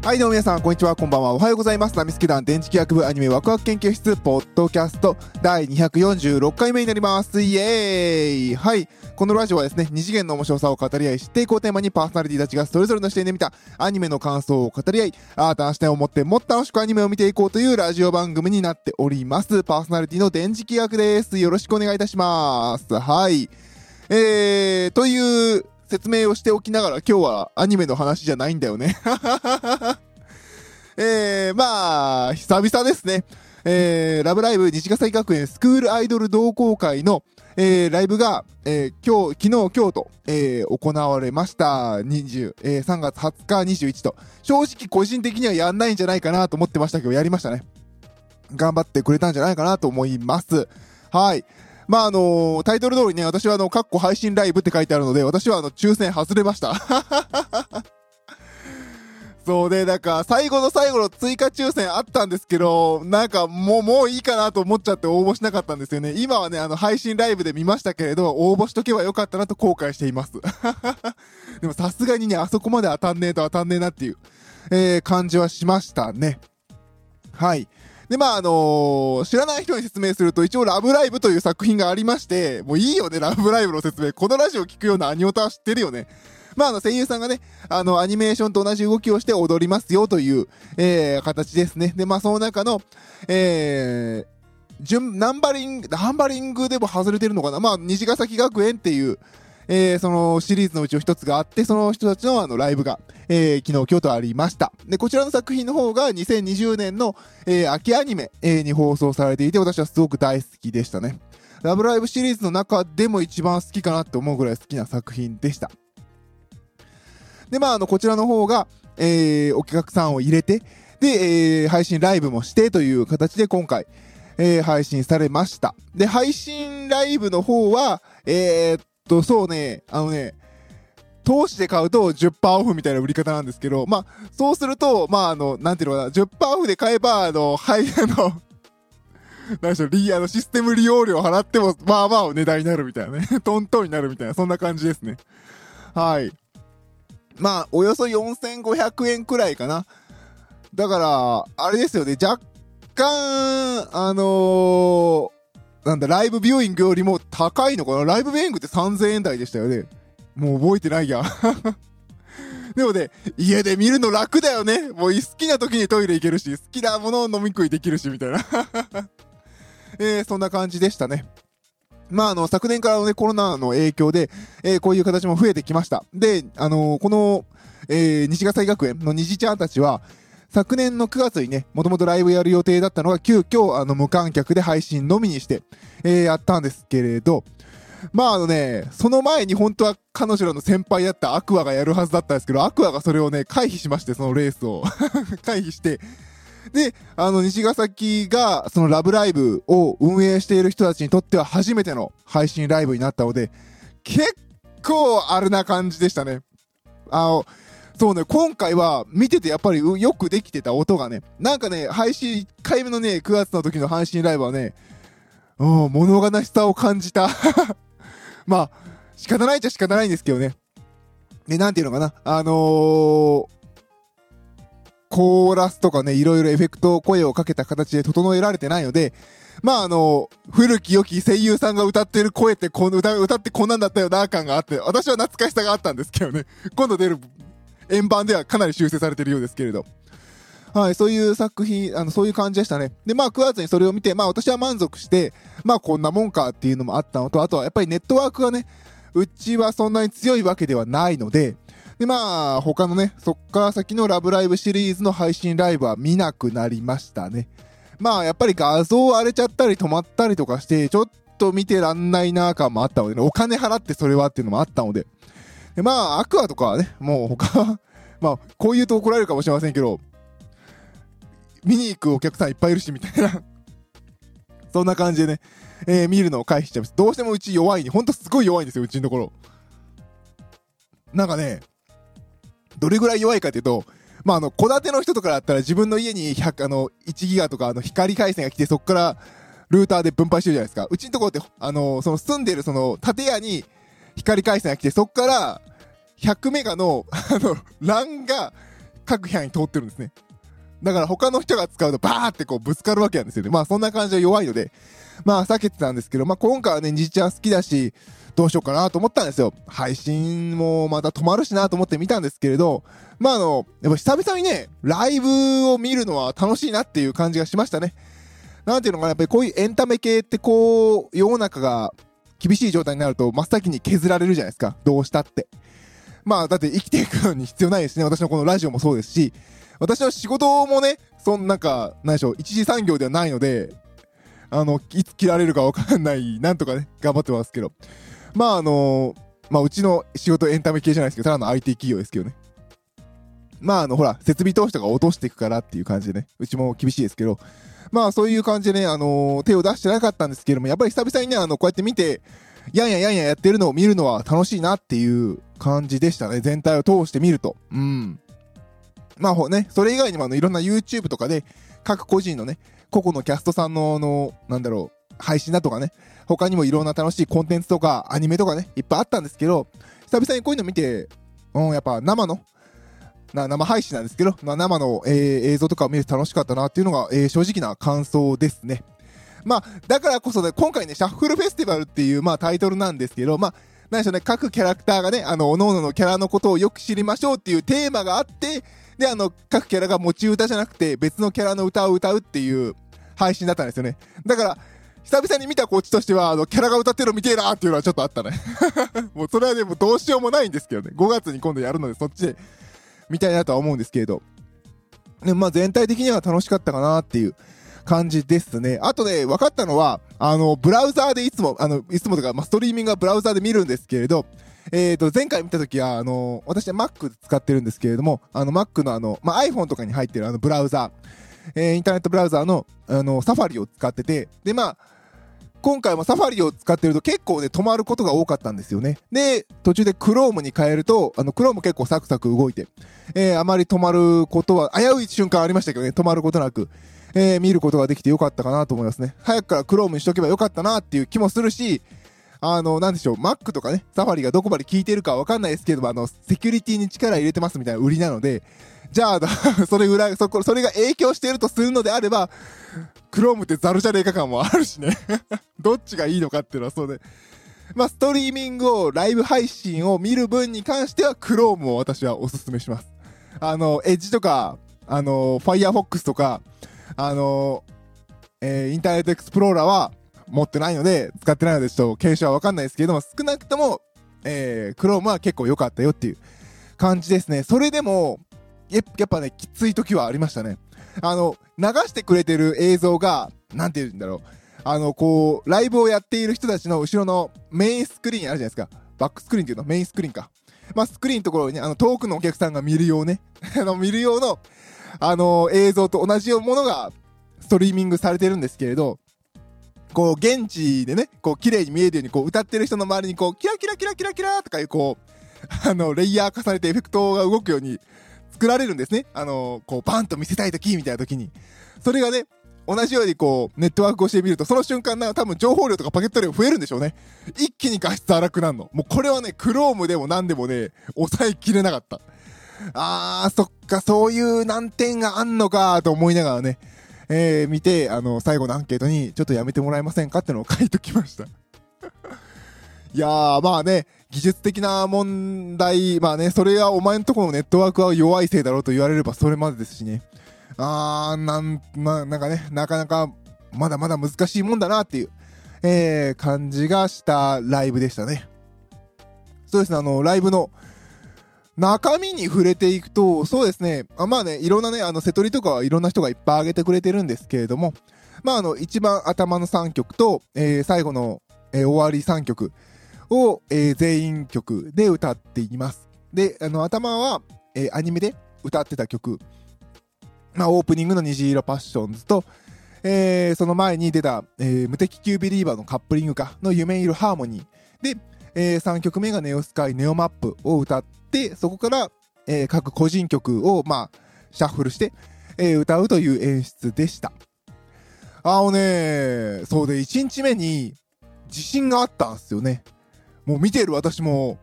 はいどうも皆さんこんにちはこんばんは。おはようございます。ナミスケ団電磁気学部アニメワクワク研究室ポッドキャスト第246回目になります。イエーイ。はい。このラジオはですね二次元の面白さを語り合い知っていこうテーマにパーソナリティたちがそれぞれの視点で見たアニメの感想を語り合い新たな視点を持ってもっと楽しくアニメを見ていこうというラジオ番組になっております。パーソナリティの電磁気学です。よろしくお願いいたします。はい。えー、という説明をしておきながら今日はアニメの話じゃないんだよね。えー、まあ、久々ですね。えー、ラブライブ西ヶ崎学園スクールアイドル同好会の、えー、ライブが、えー、今日、昨日、今日と、えー、行われました。20、えー、3月20日21と。正直個人的にはやんないんじゃないかなと思ってましたけど、やりましたね。頑張ってくれたんじゃないかなと思います。はい。まあ、あのー、タイトル通りね、私はあの、カッコ配信ライブって書いてあるので、私はあの、抽選外れました。そうで、なんか、最後の最後の追加抽選あったんですけど、なんか、もう、もういいかなと思っちゃって応募しなかったんですよね。今はね、あの、配信ライブで見ましたけれど、応募しとけばよかったなと後悔しています。でもさすがにね、あそこまで当たんねえと当たんねえなっていう、えー、感じはしましたね。はい。で、まあ、あのー、知らない人に説明すると、一応ラブライブという作品がありまして、もういいよね、ラブライブの説明。このラジオ聞くようなアニオタは知ってるよね。まあ、あの、声優さんがね、あの、アニメーションと同じ動きをして踊りますよという、えー、形ですね。で、まあ、その中の、えー、順、ナンバリング、ナンバリングでも外れてるのかなまあ、虹ヶ崎学園っていう、えー、そのシリーズのうちの一つがあって、その人たちのあのライブが、えー、昨日、今日とありました。で、こちらの作品の方が2020年の、えー、秋アニメ、えー、に放送されていて、私はすごく大好きでしたね。ラブライブシリーズの中でも一番好きかなって思うぐらい好きな作品でした。で、まあ、あの、こちらの方が、えー、お客さんを入れて、で、えー、配信ライブもしてという形で今回、えー、配信されました。で、配信ライブの方は、えー、っと、そうね、あのね、投資で買うと10%オフみたいな売り方なんですけど、まあ、そうすると、まあ、あの、なんていうのかな、10%オフで買えば、あの、はい、あの、何でしょう、リあの、システム利用料払っても、まあまあお値段になるみたいなね。トントンになるみたいな、そんな感じですね。はい。まあ、およそ4500円くらいかな。だから、あれですよね、若干、あのー、なんだ、ライブビューイングよりも高いのかな？ライブビューイングって3000円台でしたよね。もう覚えてないや。でもね、家で見るの楽だよね。もう好きな時にトイレ行けるし、好きなものを飲み食いできるし、みたいな。えー、そんな感じでしたね。まあ、あの、昨年からのね、コロナの影響で、えー、こういう形も増えてきました。で、あのー、この、えー、西ヶ崎学園の虹ちゃんたちは、昨年の9月にね、もともとライブやる予定だったのが、急遽、あの、無観客で配信のみにして、えー、やったんですけれど、まああのね、その前に本当は彼女らの先輩だったアクアがやるはずだったんですけど、アクアがそれをね、回避しまして、そのレースを。回避して、で、あの、西ヶ崎が、そのラブライブを運営している人たちにとっては初めての配信ライブになったので、結構あるな感じでしたね。あの、そうね、今回は見ててやっぱりよくできてた音がね、なんかね、配信1回目のね、9月の時の配信ライブはね、うん、物悲しさを感じた。まあ、仕方ないっちゃ仕方ないんですけどね。ね、なんていうのかな。あのー、コーラスとかね、いろいろエフェクト、声をかけた形で整えられてないので、まああの、古き良き声優さんが歌ってる声ってこの歌、歌ってこんなんだったよな感があって、私は懐かしさがあったんですけどね。今度出る円盤ではかなり修正されてるようですけれど。はい、そういう作品、あの、そういう感じでしたね。で、まあ、9月にそれを見て、まあ、私は満足して、まあ、こんなもんかっていうのもあったのと、あとはやっぱりネットワークがね、うちはそんなに強いわけではないので、で、まあ、他のね、そっから先のラブライブシリーズの配信ライブは見なくなりましたね。まあ、やっぱり画像荒れちゃったり止まったりとかして、ちょっと見てらんないな感もあったのでね、お金払ってそれはっていうのもあったので。で、まあ、アクアとかはね、もう他は まあ、こう言うと怒られるかもしれませんけど、見に行くお客さんいっぱいいるし、みたいな そんな感じでね、えー、見るのを回避しちゃいます。どうしてもうち弱いに、ほんとすごい弱いんですよ、うちのところ。なんかね、どれぐらい弱いかっていうと、まあ、あの、戸建ての人とかだったら自分の家に100、あの、1ギガとか、あの、光回線が来て、そっから、ルーターで分配してるじゃないですか。うちのところって、あの、その住んでるその、建屋に光回線が来て、そっから、100メガの、あの、LAN が、各部屋に通ってるんですね。だから他の人が使うとバーってこうぶつかるわけなんですよね。まあそんな感じで弱いので、まあ避けてたんですけど、まあ今回はね、じちゃん好きだし、どうしようかなと思ったんですよ。配信もまた止まるしなと思って見たんですけれど、まああの、やっぱ久々にね、ライブを見るのは楽しいなっていう感じがしましたね。なんていうのかな、やっぱりこういうエンタメ系ってこう、世の中が厳しい状態になると真っ先に削られるじゃないですか。どうしたって。まあだって生きていくのに必要ないですね。私のこのラジオもそうですし、私の仕事もね、そんなんか、何でしょう、一次産業ではないので、あの、いつ切られるかわかんない、なんとかね、頑張ってますけど。まああのまあうちの仕事エンタメ系じゃないですけど、ただの IT 企業ですけどね。まああの、ほら、設備投資とか落としていくからっていう感じでね、うちも厳しいですけど、まあそういう感じでね、あのー、手を出してなかったんですけども、やっぱり久々にね、あの、こうやって見て、やんややんややってるのを見るのは楽しいなっていう感じでしたね。全体を通して見ると。うん。まあね、それ以外にもあの、いろんな YouTube とかで、各個人のね、個々のキャストさんの、あの、なんだろう、配信だとかね、他にもいろんな楽しいコンテンツとか、アニメとかね、いっぱいあったんですけど、久々にこういうの見て、うん、やっぱ生の、な生配信なんですけど、まあ、生の、えー、映像とかを見れて楽しかったなっていうのが、えー、正直な感想ですね。まあ、だからこそね、今回ね、シャッフルフェスティバルっていう、まあ、タイトルなんですけど、まあ、何でしょうね、各キャラクターがね、あの、各々のキャラのことをよく知りましょうっていうテーマがあって、で、あの、各キャラが持ち歌じゃなくて、別のキャラの歌を歌うっていう配信だったんですよね。だから、久々に見たこっちとしては、あの、キャラが歌ってるの見てえなっていうのはちょっとあったね。もうそれはね、もうどうしようもないんですけどね。5月に今度やるので、そっちで見たいなとは思うんですけれど。で、まあ全体的には楽しかったかなっていう感じですね。あとね、分かったのは、あの、ブラウザーでいつも、あの、いつもとか、まあ、ストリーミングはブラウザーで見るんですけれど、えっ、ー、と、前回見たときは、あの、私は Mac 使ってるんですけれども、あの、Mac のあの、まあ、iPhone とかに入ってるあの、ブラウザー、えー、インターネットブラウザーの、あの、サファリを使ってて、で、まあ、今回もサファリを使ってると結構ね、止まることが多かったんですよね。で、途中で Chrome に変えると、あの、Chrome 結構サクサク動いて、えー、あまり止まることは、危うい瞬間ありましたけどね、止まることなく、えー、見ることができてよかったかなと思いますね。早くから Chrome にしとけばよかったなっていう気もするし、あの、なんでしょう、Mac とかね、サファリがどこまで効いてるかわかんないですけども、あの、セキュリティに力入れてますみたいな売りなので、じゃあ、それぐらい、そこ、それが影響しているとするのであれば、クロームってザルじゃねえか感もあるしね どっちがいいのかっていうのはそうで。まあ、ストリーミングを、ライブ配信を見る分に関しては、クロームを私はおすすめします。あの、エッジとか、あの、ファイアフォックスとか、あの、えー、インターネットエクスプローラーは持ってないので、使ってないので、ちょっと検証はわかんないですけれども、少なくとも、えー、クロームは結構良かったよっていう感じですね。それでも、やっぱね、きつい時はありましたね。あの、流してくれてる映像が、なんて言うんだろう。あの、こう、ライブをやっている人たちの後ろのメインスクリーンあるじゃないですか。バックスクリーンっていうの？メインスクリーンか。まあ、スクリーンのところに、あの、遠くのお客さんが見るようね。あの、見るようの、あの、映像と同じようなものが、ストリーミングされてるんですけれど、こう、現地でね、こう、綺麗に見えるように、こう、歌ってる人の周りに、こう、キラキラキラキラキラとかいう、こう、あの、レイヤー重ねてエフェクトが動くように作られるんですね。あの、こう、バンと見せたい時みたいな時に。それがね、同じようにこう、ネットワーク越しで見ると、その瞬間な、多分情報量とかパケット量増えるんでしょうね。一気に画質荒くなるの。もうこれはね、クロームでも何でもね、抑えきれなかった。あー、そっか、そういう難点があんのか、と思いながらね、えー、見て、あの、最後のアンケートに、ちょっとやめてもらえませんか？ってのを書いときました。いやー、まあね、技術的な問題、まあね、それはお前のとこのネットワークは弱いせいだろうと言われればそれまでですしね。あー、なん、まあ、なんかね、なかなか、まだまだ難しいもんだなっていう、えー、感じがしたライブでしたね。そうですね、あの、ライブの、中身に触れていくと、そうですね、あまあね、いろんなね、あの、瀬戸りとかはいろんな人がいっぱい上げてくれてるんですけれども、まああの、一番頭の3曲と、えー、最後の、えー、終わり3曲、を、えー、全員曲で歌っています。で、あの、頭は、えー、アニメで歌ってた曲、まあ、オープニングの虹色パッションズと、えー、その前に出た、えー、無敵級ビリーバーのカップリングかの夢色ハーモニー。で、えー、3曲目がネオスカイネオマップを歌って、そこから、えー、各個人曲を、まあ、シャッフルして、えー、歌うという演出でした。あのね、そうで、1日目に自信があったんですよね。もう見てる私も、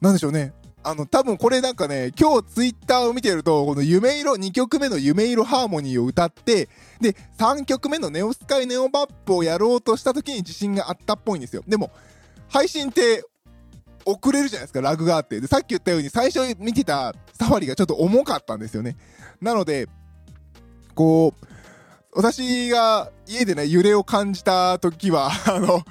なんでしょうね。あの、多分これなんかね、今日ツイッターを見てると、この夢色、2曲目の夢色ハーモニーを歌って、で、3曲目のネオスカイネオバップをやろうとした時に自信があったっぽいんですよ。でも、配信って遅れるじゃないですか、ラグがあって。で、さっき言ったように最初見てたサファリがちょっと重かったんですよね。なので、こう、私が家でね、揺れを感じた時は、あの、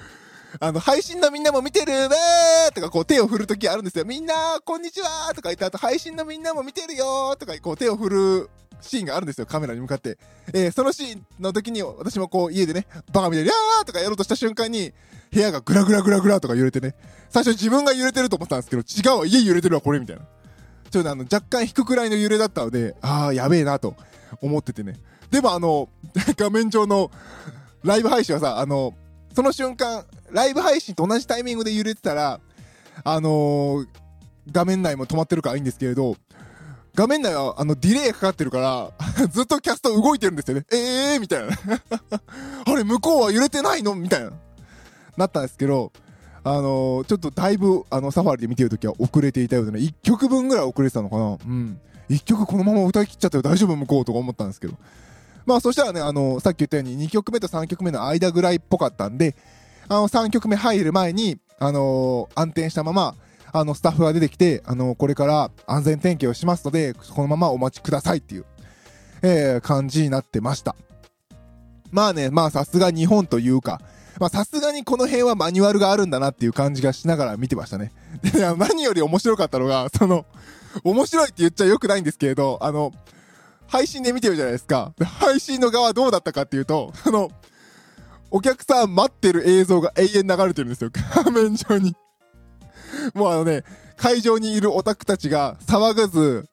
あの、配信のみんなも見てるべーとかこう手を振るときあるんですよ。みんな、こんにちはとか言った後、配信のみんなも見てるよとかこう手を振るシーンがあるんですよ。カメラに向かって。えー、そのシーンの時に私もこう家でね、バカみたいに、やーとかやろうとした瞬間に、部屋がグラグラグラグラとか揺れてね、最初自分が揺れてると思ったんですけど、違うわ、家揺れてるわ、これみたいな。ちょっとあの、若干引くくらいの揺れだったので、あー、やべえなと思っててね。でもあの、画面上のライブ配信はさ、あの、その瞬間、ライブ配信と同じタイミングで揺れてたら、あのー、画面内も止まってるからいいんですけれど、画面内はあのディレイかかってるから ずっとキャスト動いてるんですよね。ええーみたいな あれ、向こうは揺れてないの？みたいな。なったんですけど、あのー、ちょっとだいぶ、あの、サファリで見てるときは遅れていたようでね、1曲分ぐらい遅れてたのかなうん。1曲このまま歌い切っちゃったよ、大丈夫？向こうとか思ったんですけど。まあそしたらね、あの、さっき言ったように2曲目と3曲目の間ぐらいっぽかったんで、あの、3曲目入る前に、あのー、安定したまま、あの、スタッフが出てきて、あのー、これから安全点検をしますので、このままお待ちくださいっていう、えー、感じになってました。まあね、まあさすが日本というか、まあさすがにこの辺はマニュアルがあるんだなっていう感じがしながら見てましたね。で、何より面白かったのが、その、面白いって言っちゃよくないんですけれど、あの、配信で見てるじゃないですか。配信の側どうだったかっていうと、あの、お客さん待ってる映像が永遠流れてるんですよ。画面上に。もうあのね、会場にいるオタクたちが騒がず、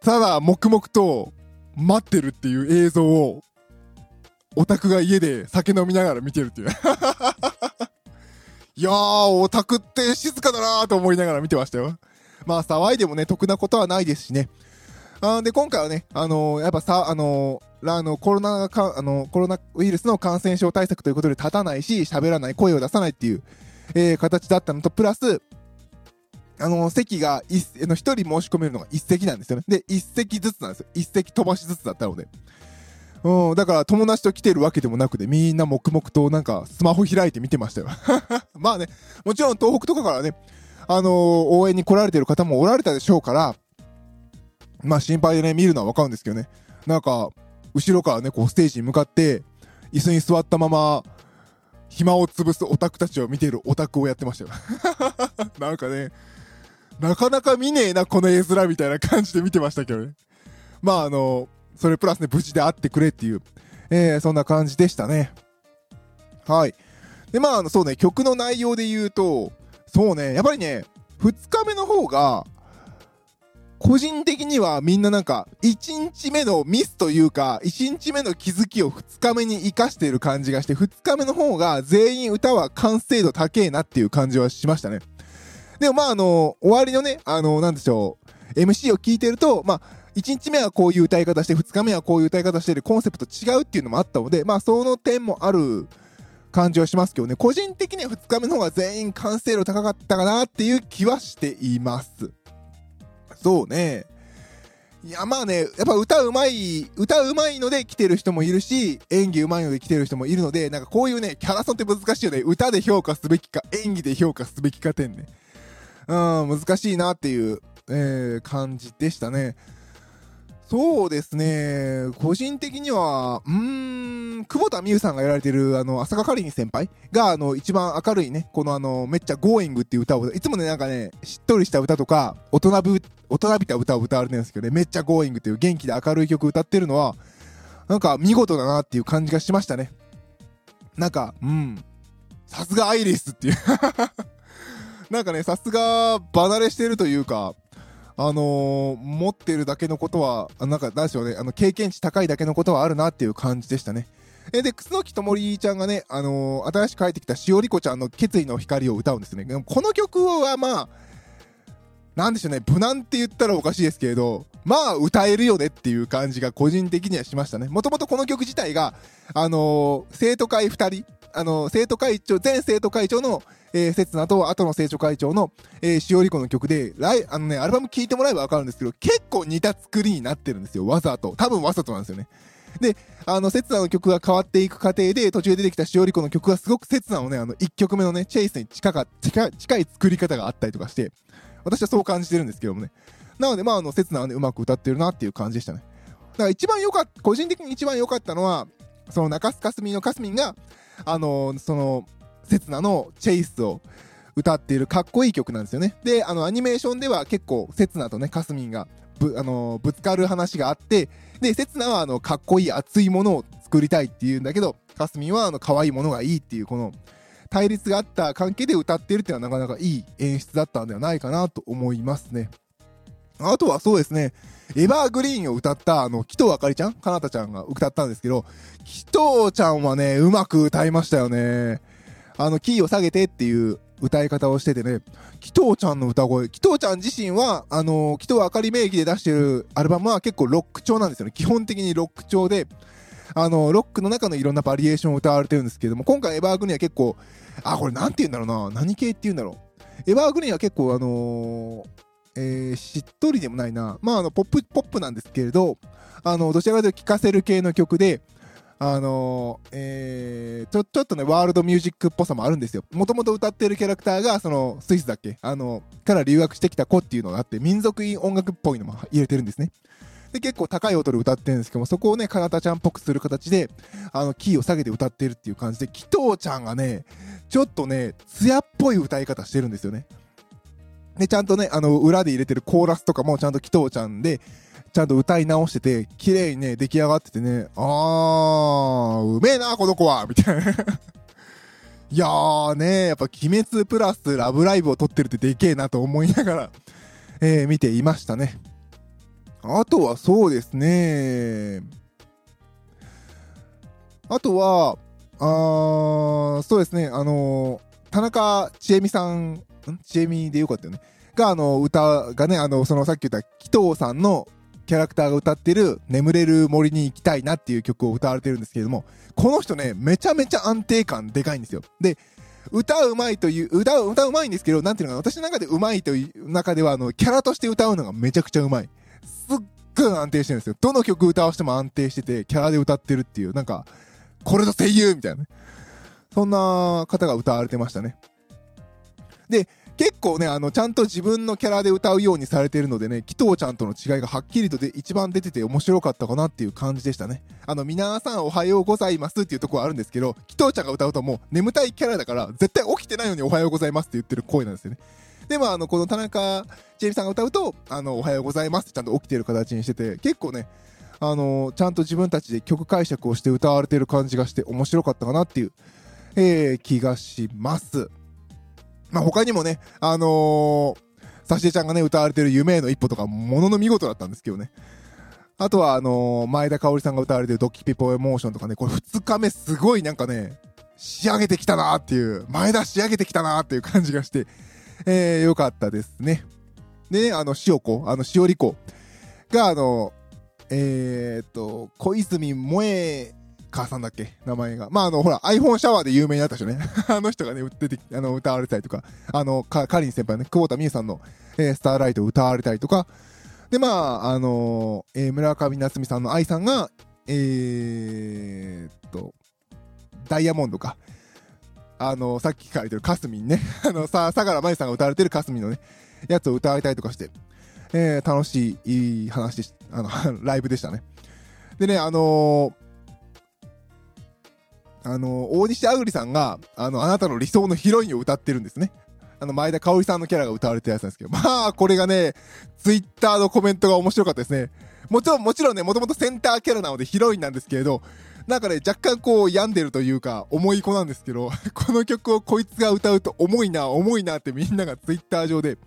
ただ黙々と待ってるっていう映像を、オタクが家で酒飲みながら見てるっていう。いやー、オタクって静かだなーと思いながら見てましたよ。まあ、騒いでもね、得なことはないですしね。あで、今回はね、あのー、やっぱさ、あのー、あの、コロナか、あの、コロナウイルスの感染症対策ということで立たないし、喋らない、声を出さないっていう、えー、形だったのと、プラス、あの、席が一、の、一人申し込めるのが一席なんですよね。で、一席ずつなんですよ。一席飛ばしずつだったので。うん、だから友達と来てるわけでもなくて、みんな黙々となんかスマホ開いて見てましたよ。まあね、もちろん東北とかからね、あのー、応援に来られてる方もおられたでしょうから、まあ心配でね、見るのはわかるんですけどね。なんか、後ろからね、こうステージに向かって、椅子に座ったまま、暇を潰すオタクたちを見ているオタクをやってましたよ。なんかね、なかなか見ねえな、この絵面みたいな感じで見てましたけどね。まああの、それプラスね、無事であってくれっていう、えー、そんな感じでしたね。はい。で、まあ、あの、そうね、曲の内容で言うと、そうね、やっぱりね、2日目の方が、個人的にはみんななんか、1日目のミスというか、1日目の気づきを2日目に活かしている感じがして、2日目の方が全員歌は完成度高えなっていう感じはしましたね。でもまああの、終わりのね、あの、なんでしょう、MC を聞いてると、まあ、1日目はこういう歌い方して、2日目はこういう歌い方してるコンセプト違うっていうのもあったので、まあその点もある感じはしますけどね、個人的には2日目の方が全員完成度高かったかなっていう気はしています。そうね。いや、まあね、やっぱ歌うまい、歌うまいので来てる人もいるし、演技うまいので来てる人もいるので、なんかこういうね、キャラソンって難しいよね。歌で評価すべきか、演技で評価すべきか点ね。うん、難しいなっていう、えー、感じでしたね。そうですね、個人的には、うーん、久保田美優さんがやられてる、あの、浅香かりに先輩が、あの、一番明るいね、このあの、めっちゃ Going っていう歌を、いつもね、なんかね、しっとりした歌とか、大人ぶ、大人びた歌を歌われてるんですけどね、めっちゃ Going っていう元気で明るい曲歌ってるのは、なんか見事だなっていう感じがしましたね。なんか、うん、さすがアイリスっていう。なんかね、さすが離れしてるというか、あのー、持ってるだけのことは、なんか、なんでしょうね、あの、経験値高いだけのことはあるなっていう感じでしたね。えで、楠木ともりちゃんがね、あのー、新しく帰ってきたしおりこちゃんの決意の光を歌うんですね。でもこの曲はまあ、なんでしょうね、無難って言ったらおかしいですけれど、まあ、歌えるよねっていう感じが個人的にはしましたね。もともとこの曲自体が、あのー、生徒会2人あの、生徒会長、前生徒会長の、えー、刹那と後の生徒会長の、えー、しおりこの曲で、ライ、あのね、アルバム聴いてもらえばわかるんですけど、結構似た作りになってるんですよ。わざと。多分わざとなんですよね。で、あの、刹那の曲が変わっていく過程で、途中で出てきたしおりこの曲がすごく刹那のね、あの、1曲目のね、チェイスに近か、近近い作り方があったりとかして、私はそう感じてるんですけどもね。なので、まあ、あの、刹那はね、うまく歌ってるなっていう感じでしたね。だから一番良かった、個人的に一番良かったのは、その中須かすみのかすみんが、あのー、その、刹那のチェイスを歌っているかっこいい曲なんですよね。で、あの、アニメーションでは結構、刹那とね、かすみんがぶ、あのー、ぶつかる話があって、で、刹那は、あの、かっこいい熱いものを作りたいっていうんだけど、かすみんは、あの、可愛いものがいいっていう、この、対立があった関係で歌ってるっていうのはなかなかいい演出だったんではないかなと思いますね。あとはそうですね、エバーグリーンを歌った、あの、紀藤あかりちゃん？かなたちゃんが歌ったんですけど、紀藤ちゃんはね、うまく歌いましたよね。あの、キーを下げてっていう歌い方をしててね、紀藤ちゃんの歌声、紀藤ちゃん自身は、あの、紀藤あかり名義で出してるアルバムは結構ロック調なんですよね。基本的にロック調で、あの、ロックの中のいろんなバリエーションを歌われてるんですけども、今回エバーグリーンは結構、あ、これなんて言うんだろうな、何系って言うんだろう。エバーグリーンは結構あのーえー、しっとりでもないな。まあ、あの、ポップ、ポップなんですけれど、あの、どちらかというと聴かせる系の曲で、あの、えー、ちょ、ちょっとね、ワールドミュージックっぽさもあるんですよ。もともと歌ってるキャラクターが、その、スイスだっけ？あの、から留学してきた子っていうのがあって、民族音楽っぽいのも入れてるんですね。で、結構高い音で歌ってるんですけども、そこをね、かなたちゃんっぽくする形で、あの、キーを下げて歌ってるっていう感じで、紀藤ちゃんがね、ちょっとね、艶っぽい歌い方してるんですよね。で、ちゃんとね、あの、裏で入れてるコーラスとかもちゃんと紀藤ちゃんで、ちゃんと歌い直してて、綺麗にね、出来上がっててね、あー、うめえな、この子はみたいな。いやーね、やっぱ鬼滅プラスラブライブを撮ってるってでけえなと思いながら、えー、見ていましたね。あとはそうですね。あとは、あー、そうですね、あのー、田中千恵美さんんちえみでよかったよね。が、あの、歌がね、あの、そのさっき言った紀藤さんのキャラクターが歌ってる眠れる森に行きたいなっていう曲を歌われてるんですけれども、この人ね、めちゃめちゃ安定感でかいんですよ。で、歌うまいという、歌う、歌うまいんですけど、なんていうのかな、私の中でうまいという中では、あの、キャラとして歌うのがめちゃくちゃうまい。すっごい安定してるんですよ。どの曲歌わしても安定してて、キャラで歌ってるっていう、なんか、これぞ声優みたいなね。そんな方が歌われてましたね。で、結構ね、あの、ちゃんと自分のキャラで歌うようにされているのでね、紀藤ちゃんとの違いがはっきりとで一番出てて面白かったかなっていう感じでしたね。あの、皆さんおはようございますっていうとこあるんですけど、紀藤ちゃんが歌うともう眠たいキャラだから、絶対起きてないのにおはようございますって言ってる声なんですよね。でも、あの、この田中ジェイミさんが歌うと、あの、おはようございますってちゃんと起きてる形にしてて、結構ね、あの、ちゃんと自分たちで曲解釈をして歌われてる感じがして面白かったかなっていう、えー、気がします。まあ、他にもね、あのー、サシエちゃんがね、歌われてる夢への一歩とか、ものの見事だったんですけどね。あとは、あのー、前田香織さんが歌われてるドッキピポエモーションとかね、これ2日目すごいなんかね、仕上げてきたなーっていう、前田仕上げてきたなーっていう感じがして、えー、よかったですね。でね、あの、塩子、あの、塩り子が、あの、えー、っと、小泉萌え母さんだっけ？名前が。まあ、あの、ほら、iPhone シャワーで有名になった人ね。あの人がね、出て、あの、歌われたりとか、あの、か、かりん先輩ね、久保田美恵さんの、えー、スターライトを歌われたりとか、で、まあ、あのー、えー、村上夏美さんの愛さんが、えー、と、ダイヤモンドか。あのー、さっき書いてるかすみんね。あの、さ、相良舞さんが歌われてるかすみんのね、やつを歌われたりとかして、えー、楽しい、いい話でし、あの、ライブでしたね。でね、あのーあの、大西あぐりさんが、あの、あなたの理想のヒロインを歌ってるんですね。あの、前田香織さんのキャラが歌われてるやつなんですけど、まあ、これがね、ツイッターのコメントが面白かったですね。もちろん、もちろんね、もともとセンターキャラなのでヒロインなんですけれど、なんかね、若干こう、病んでるというか、重い子なんですけど、この曲をこいつが歌うと重いな、重いなってみんながツイッター上で、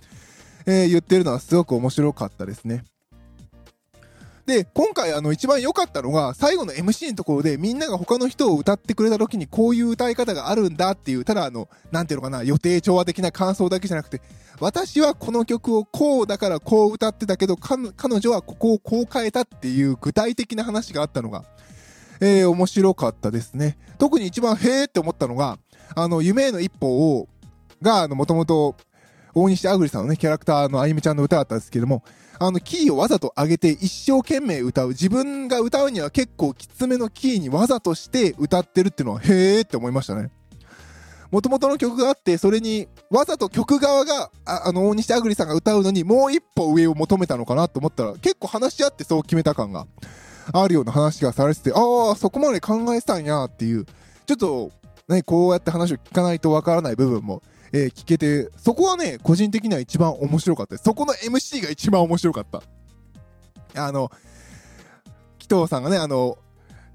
えー、言ってるのはすごく面白かったですね。で、今回あの一番良かったのが、最後の MC のところでみんなが他の人を歌ってくれた時にこういう歌い方があるんだっていう、ただあの、なんていうのかな、予定調和的な感想だけじゃなくて、私はこの曲をこうだからこう歌ってたけど、彼女はここをこう変えたっていう具体的な話があったのが、えー、面白かったですね。特に一番へーって思ったのが、あの、夢への一歩を、が、あの、もともと、大西あぐりさんのね、キャラクターのあゆみちゃんの歌だったんですけども、あの、キーをわざと上げて一生懸命歌う。自分が歌うには結構きつめのキーにわざとして歌ってるっていうのは、へーって思いましたね。もともとの曲があって、それに、わざと曲側が、あの、大西あぐりさんが歌うのに、もう一歩上を求めたのかなと思ったら、結構話し合ってそう決めた感があるような話がされてて、ああ、そこまで考えてたんやっていう、ちょっと、ね、こうやって話を聞かないとわからない部分も、えー、聞けて、そこはね、個人的には一番面白かったです。そこの MC が一番面白かった。あの、紀藤さんがね、あの、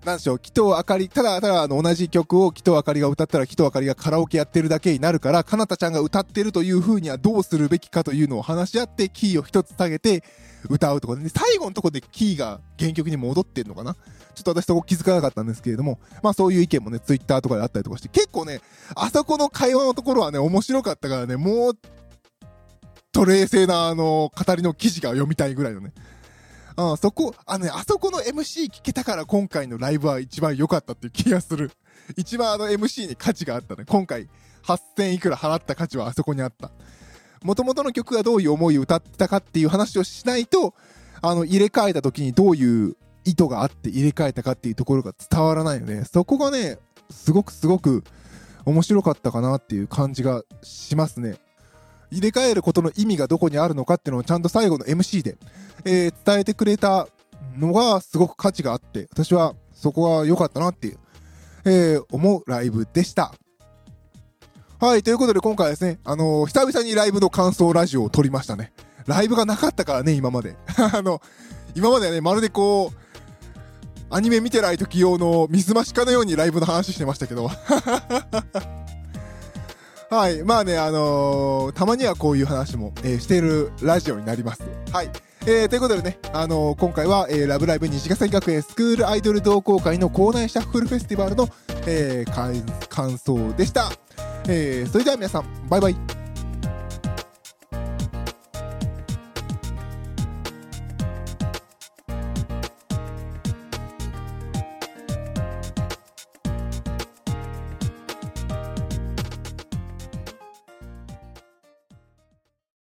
なんでしょう、紀藤あかり、ただただあの同じ曲を紀藤あかりが歌ったら紀藤あかりがカラオケやってるだけになるから、かなたちゃんが歌ってるという風にはどうするべきかというのを話し合って、キーを一つ下げて歌うとかで、最後のとこでキーが原曲に戻ってんのかな？ちょっと私そこ気づかなかったんですけれども、まあそういう意見もね、ツイッターとかであったりとかして、結構ね、あそこの会話のところはね、面白かったからね、もう、と冷静なあの、語りの記事が読みたいぐらいのね、あそこ、あのね、あそこの MC 聞けたから今回のライブは一番良かったっていう気がする。一番あの MC に価値があったね。今回、8000いくら払った価値はあそこにあった。元々の曲がどういう思いを歌ってたかっていう話をしないと、あの、入れ替えた時にどういう意図があって入れ替えたかっていうところが伝わらないよね。そこがね、すごくすごく面白かったかなっていう感じがしますね。入れ替えることの意味がどこにあるのかっていうのをちゃんと最後の MC で、えー、伝えてくれたのがすごく価値があって、私はそこは良かったなっていう、えー、思うライブでした。はい、ということで今回はですね、あのー、久々にライブの感想ラジオを撮りましたね。ライブがなかったからね、今まで。あの、今まではね、まるでこう、アニメ見てない時用の水増しかのようにライブの話してましたけど。はい。まあね、あのー、たまにはこういう話も、えー、しているラジオになります。はい。えー、ということでね、あのー、今回は、えー、ラブライブ虹ヶ崎学園スクールアイドル同好会の校内シャッフルフェスティバルの、えー、感想でした。えー、それでは皆さん、バイバイ。